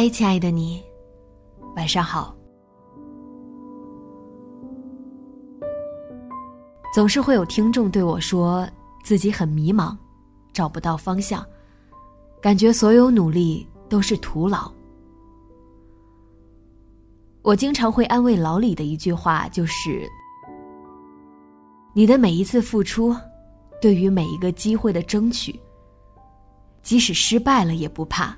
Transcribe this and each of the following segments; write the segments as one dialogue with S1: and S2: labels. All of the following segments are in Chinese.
S1: 嗨，亲爱的你，晚上好。总是会有听众对我说自己很迷茫，找不到方向，感觉所有努力都是徒劳。我经常会安慰老李的一句话就是：“你的每一次付出，对于每一个机会的争取，即使失败了也不怕。”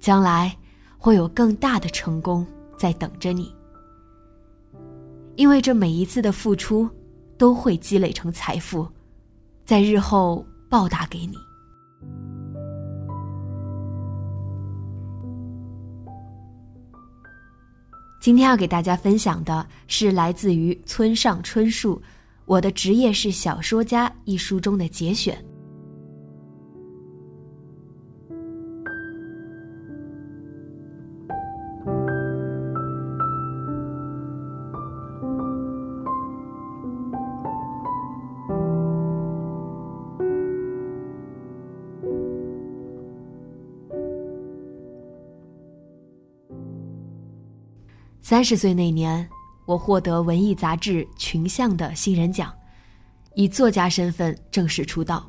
S1: 将来会有更大的成功在等着你，因为这每一次的付出都会积累成财富，在日后报答给你。今天要给大家分享的是来自于村上春树《我的职业是小说家》一书中的节选。三十岁那年，我获得文艺杂志《群像》的新人奖，以作家身份正式出道。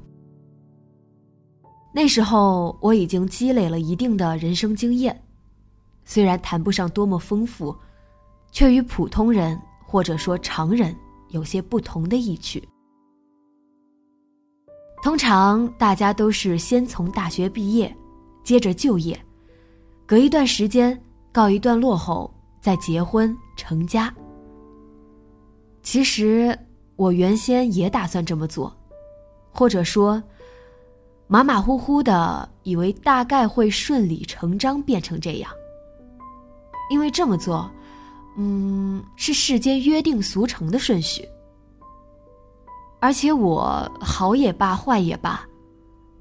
S1: 那时候我已经积累了一定的人生经验，虽然谈不上多么丰富，却与普通人或者说常人有些不同的意趣。通常大家都是先从大学毕业，接着就业，隔一段时间告一段落后。再结婚成家。其实我原先也打算这么做，或者说，马马虎虎的以为大概会顺理成章变成这样。因为这么做，嗯，是世间约定俗成的顺序。而且我好也罢，坏也罢，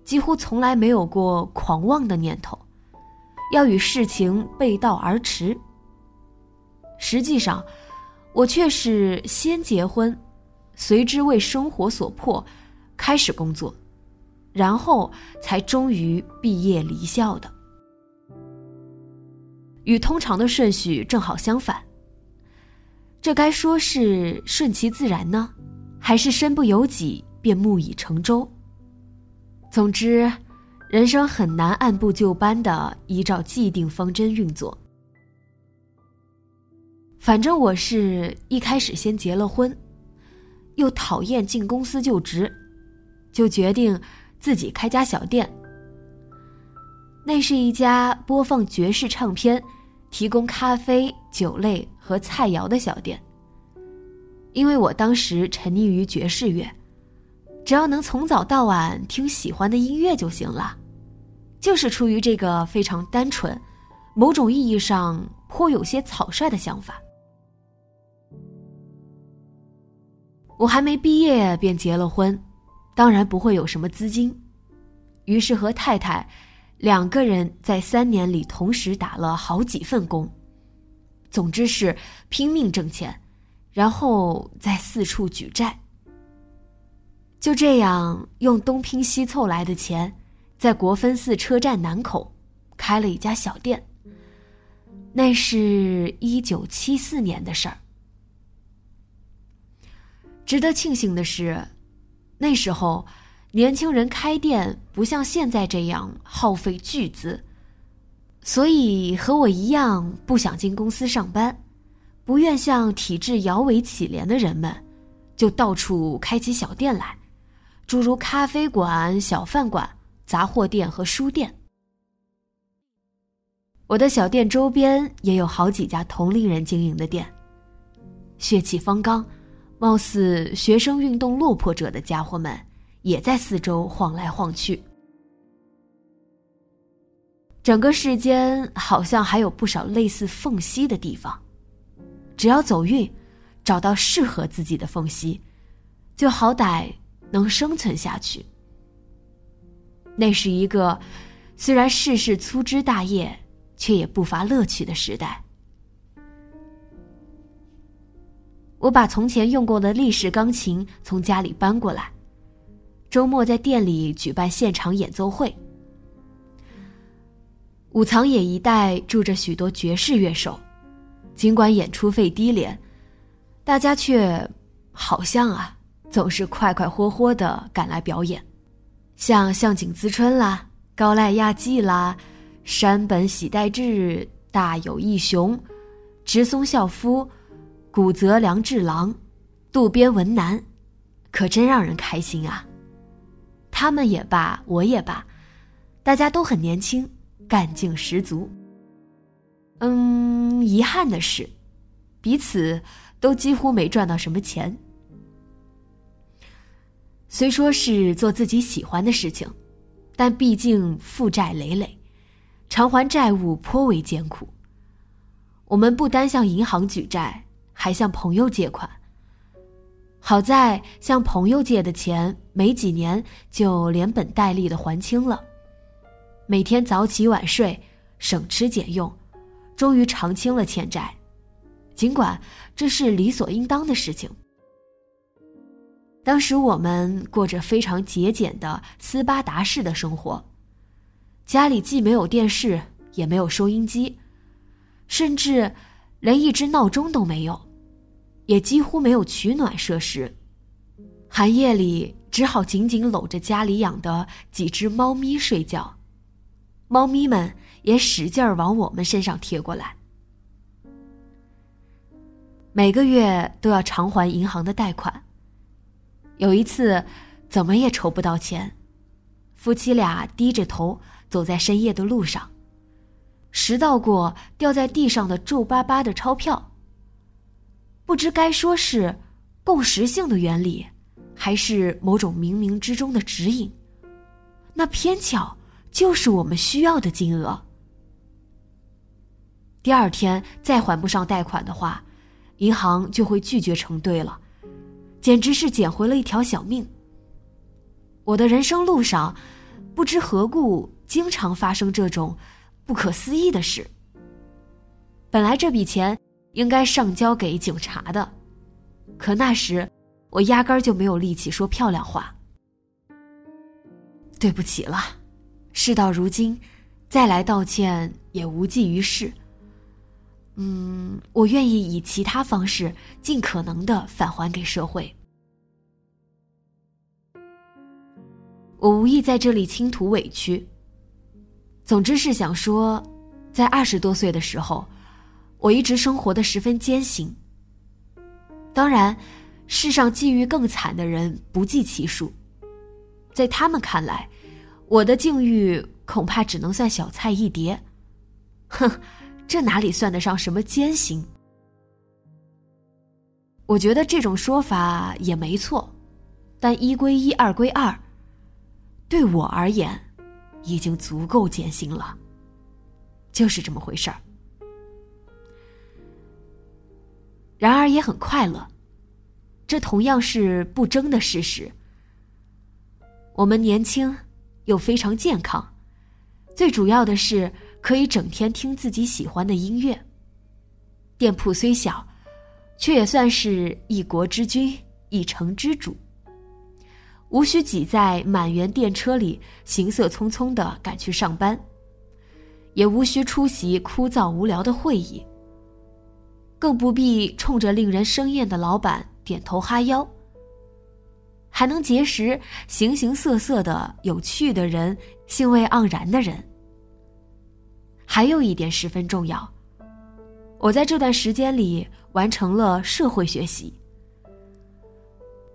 S1: 几乎从来没有过狂妄的念头，要与事情背道而驰。实际上，我却是先结婚，随之为生活所迫，开始工作，然后才终于毕业离校的。与通常的顺序正好相反。这该说是顺其自然呢，还是身不由己便木已成舟？总之，人生很难按部就班的依照既定方针运作。反正我是一开始先结了婚，又讨厌进公司就职，就决定自己开家小店。那是一家播放爵士唱片、提供咖啡、酒类和菜肴的小店。因为我当时沉溺于爵士乐，只要能从早到晚听喜欢的音乐就行了，就是出于这个非常单纯、某种意义上颇有些草率的想法。我还没毕业便结了婚，当然不会有什么资金，于是和太太两个人在三年里同时打了好几份工，总之是拼命挣钱，然后再四处举债。就这样用东拼西凑来的钱，在国分寺车站南口开了一家小店。那是一九七四年的事儿。值得庆幸的是，那时候年轻人开店不像现在这样耗费巨资，所以和我一样不想进公司上班，不愿向体制摇尾乞怜的人们，就到处开起小店来，诸如咖啡馆、小饭馆、杂货店和书店。我的小店周边也有好几家同龄人经营的店，血气方刚、貌似学生运动落魄者的家伙们。也在四周晃来晃去，整个世间好像还有不少类似缝隙的地方，只要走运，找到适合自己的缝隙，就好歹能生存下去。那是一个虽然世事粗枝大叶，却也不乏乐趣的时代。我把从前用过的立式钢琴从家里搬过来。周末在店里举办现场演奏会。武藏野一带住着许多爵士乐手，尽管演出费低廉，大家却好像啊总是快快活活的赶来表演，像向井资春啦、高濑亚纪啦、山本喜代志、大友义雄、直松孝夫、古泽良治郎、渡边文男，可真让人开心啊！他们也罢，我也罢，大家都很年轻，干劲十足。嗯，遗憾的是，彼此都几乎没赚到什么钱。虽说是做自己喜欢的事情，但毕竟负债累累，偿还债务颇为艰苦。我们不单向银行举债，还向朋友借款。好在向朋友借的钱没几年就连本带利的还清了，每天早起晚睡，省吃俭用，终于偿清了欠债。尽管这是理所应当的事情。当时我们过着非常节俭的斯巴达式的生活，家里既没有电视，也没有收音机，甚至连一只闹钟都没有。也几乎没有取暖设施，寒夜里只好紧紧搂着家里养的几只猫咪睡觉，猫咪们也使劲儿往我们身上贴过来。每个月都要偿还银行的贷款。有一次，怎么也筹不到钱，夫妻俩低着头走在深夜的路上，拾到过掉在地上的皱巴巴的钞票。不知该说是共识性的原理，还是某种冥冥之中的指引。那偏巧就是我们需要的金额。第二天再还不上贷款的话，银行就会拒绝承兑了，简直是捡回了一条小命。我的人生路上，不知何故经常发生这种不可思议的事。本来这笔钱。应该上交给警察的，可那时我压根儿就没有力气说漂亮话。对不起了，事到如今，再来道歉也无济于事。嗯，我愿意以其他方式尽可能的返还给社会。我无意在这里倾吐委屈。总之是想说，在二十多岁的时候。我一直生活的十分艰辛。当然，世上际遇更惨的人不计其数，在他们看来，我的境遇恐怕只能算小菜一碟。哼，这哪里算得上什么艰辛？我觉得这种说法也没错，但一归一，二归二，对我而言，已经足够艰辛了。就是这么回事儿。然而也很快乐，这同样是不争的事实。我们年轻，又非常健康，最主要的是可以整天听自己喜欢的音乐。店铺虽小，却也算是一国之君、一城之主，无需挤在满员电车里行色匆匆的赶去上班，也无需出席枯燥无聊的会议。更不必冲着令人生厌的老板点头哈腰。还能结识形形色色的有趣的人、兴味盎然的人。还有一点十分重要，我在这段时间里完成了社会学习。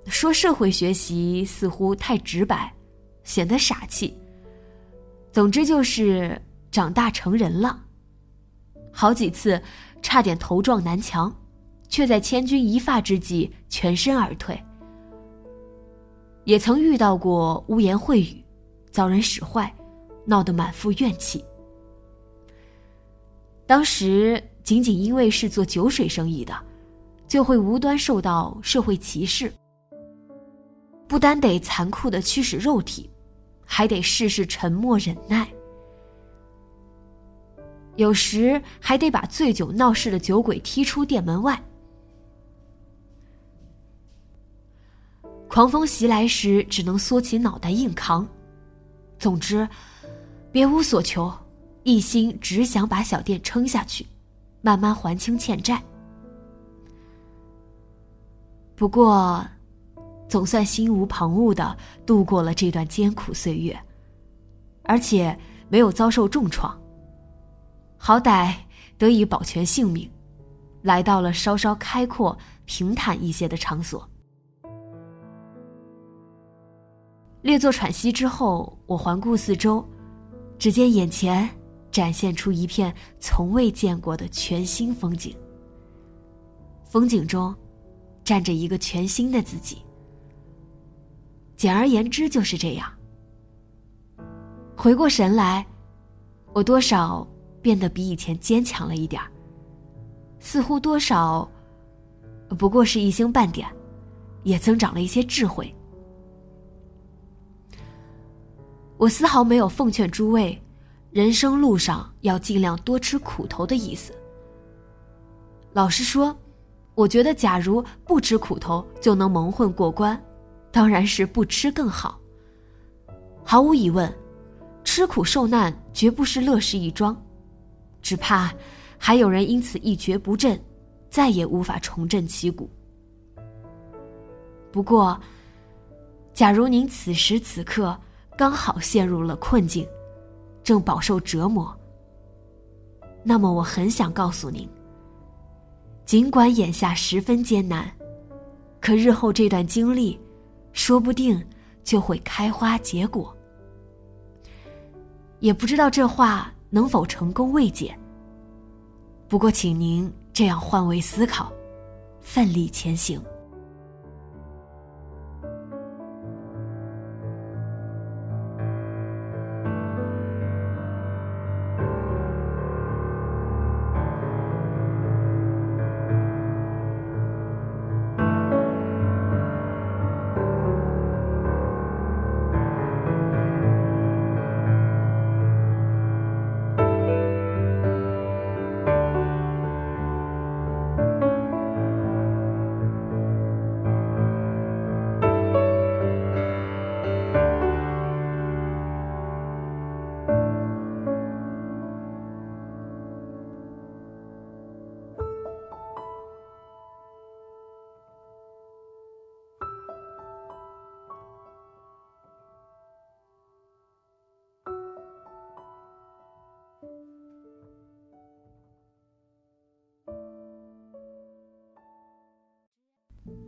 S1: 说社会学习似乎太直白，显得傻气。总之就是长大成人了。好几次差点头撞南墙，却在千钧一发之际全身而退。也曾遇到过污言秽语，遭人使坏，闹得满腹怨气。当时仅仅因为是做酒水生意的，就会无端受到社会歧视。不单得残酷的驱使肉体，还得事事沉默忍耐。有时还得把醉酒闹事的酒鬼踢出店门外。狂风袭来时，只能缩起脑袋硬扛。总之，别无所求，一心只想把小店撑下去，慢慢还清欠债。不过，总算心无旁骛的度过了这段艰苦岁月，而且没有遭受重创。好歹得以保全性命，来到了稍稍开阔、平坦一些的场所。略作喘息之后，我环顾四周，只见眼前展现出一片从未见过的全新风景。风景中，站着一个全新的自己。简而言之，就是这样。回过神来，我多少变得比以前坚强了一点儿似乎多少，不过是一星半点，也增长了一些智慧。我丝毫没有奉劝诸位，人生路上要尽量多吃苦头的意思。老实说，我觉得假如不吃苦头就能蒙混过关，当然是不吃更好。毫无疑问，吃苦受难绝不是乐事一桩，只怕还有人因此一蹶不振，再也无法重振旗鼓。不过，假如您此时此刻，刚好陷入了困境，正饱受折磨。那么我很想告诉您，尽管眼下十分艰难，可日后这段经历，说不定就会开花结果。也不知道这话能否成功慰藉。不过，请您这样换位思考，奋力前行。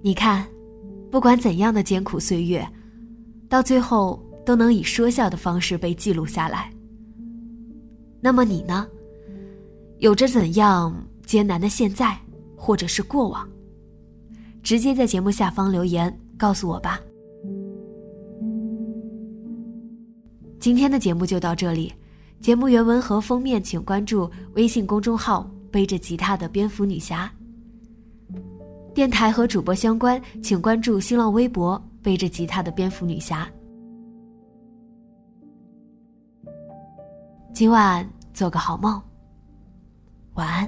S1: 你看，不管怎样的艰苦岁月，到最后都能以说笑的方式被记录下来。那么你呢？有着怎样艰难的现在，或者是过往？直接在节目下方留言告诉我吧。今天的节目就到这里，节目原文和封面请关注微信公众号“背着吉他的蝙蝠女侠”。电台和主播相关，请关注新浪微博“背着吉他的蝙蝠女侠”。今晚做个好梦，晚安。